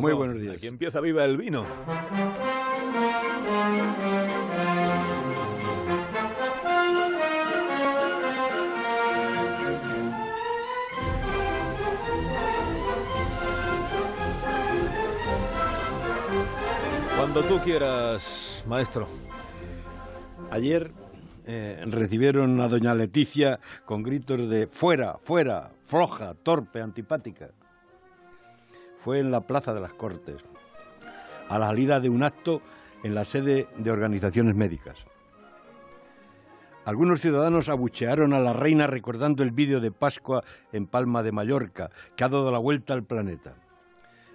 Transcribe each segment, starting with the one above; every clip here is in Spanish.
Muy buenos días. Aquí empieza Viva el Vino. Cuando tú quieras, maestro. Ayer eh, recibieron a doña Leticia con gritos de fuera, fuera, floja, torpe, antipática. Fue en la Plaza de las Cortes, a la salida de un acto en la sede de organizaciones médicas. Algunos ciudadanos abuchearon a la reina recordando el vídeo de Pascua en Palma de Mallorca, que ha dado la vuelta al planeta.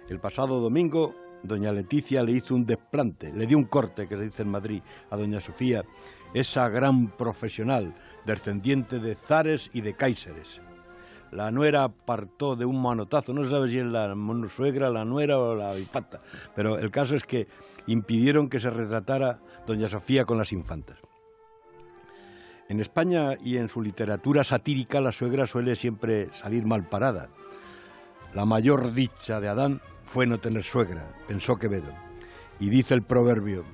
El pasado domingo, doña Leticia le hizo un desplante, le dio un corte, que se dice en Madrid, a doña Sofía, esa gran profesional, descendiente de zares y de cáiseres. La nuera apartó de un manotazo, no sabe si es la suegra, la nuera o la bifata, pero el caso es que impidieron que se retratara doña Sofía con las infantas. En España y en su literatura satírica la suegra suele siempre salir mal parada. La mayor dicha de Adán fue no tener suegra, pensó Quevedo. Y dice el proverbio,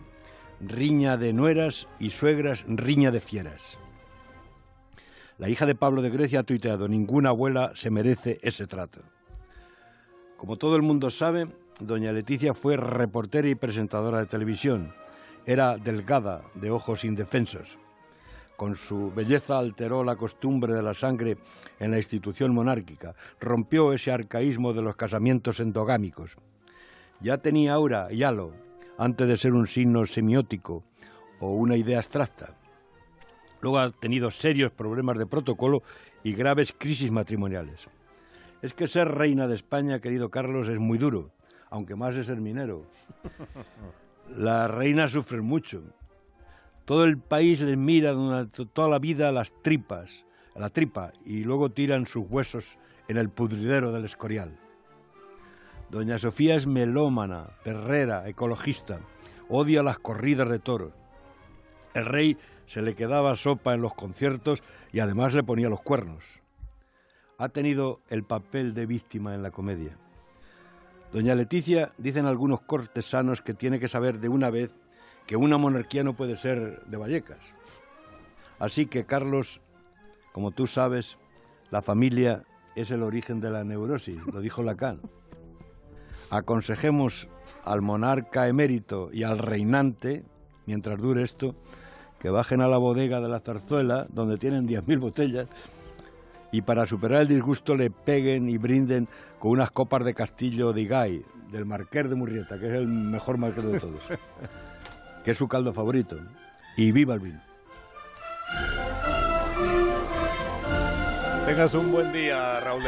riña de nueras y suegras riña de fieras. La hija de Pablo de Grecia ha tuiteado, ninguna abuela se merece ese trato. Como todo el mundo sabe, doña Leticia fue reportera y presentadora de televisión. Era delgada, de ojos indefensos. Con su belleza alteró la costumbre de la sangre en la institución monárquica, rompió ese arcaísmo de los casamientos endogámicos. Ya tenía aura y halo, antes de ser un signo semiótico o una idea abstracta. Luego ha tenido serios problemas de protocolo y graves crisis matrimoniales. Es que ser reina de España, querido Carlos, es muy duro, aunque más es ser minero. Las reinas sufren mucho. Todo el país les mira durante toda la vida las tripas, la tripa, y luego tiran sus huesos en el pudridero del escorial. Doña Sofía es melómana, perrera, ecologista, odia las corridas de toros. El rey se le quedaba sopa en los conciertos y además le ponía los cuernos. Ha tenido el papel de víctima en la comedia. Doña Leticia, dicen algunos cortesanos que tiene que saber de una vez que una monarquía no puede ser de Vallecas. Así que, Carlos, como tú sabes, la familia es el origen de la neurosis, lo dijo Lacan. Aconsejemos al monarca emérito y al reinante, mientras dure esto, que bajen a la bodega de la zarzuela, donde tienen 10.000 botellas, y para superar el disgusto le peguen y brinden con unas copas de Castillo de Igay, del Marqués de Murrieta, que es el mejor marqués de todos, que es su caldo favorito. Y viva el vino. Tengas un buen día, Raúl.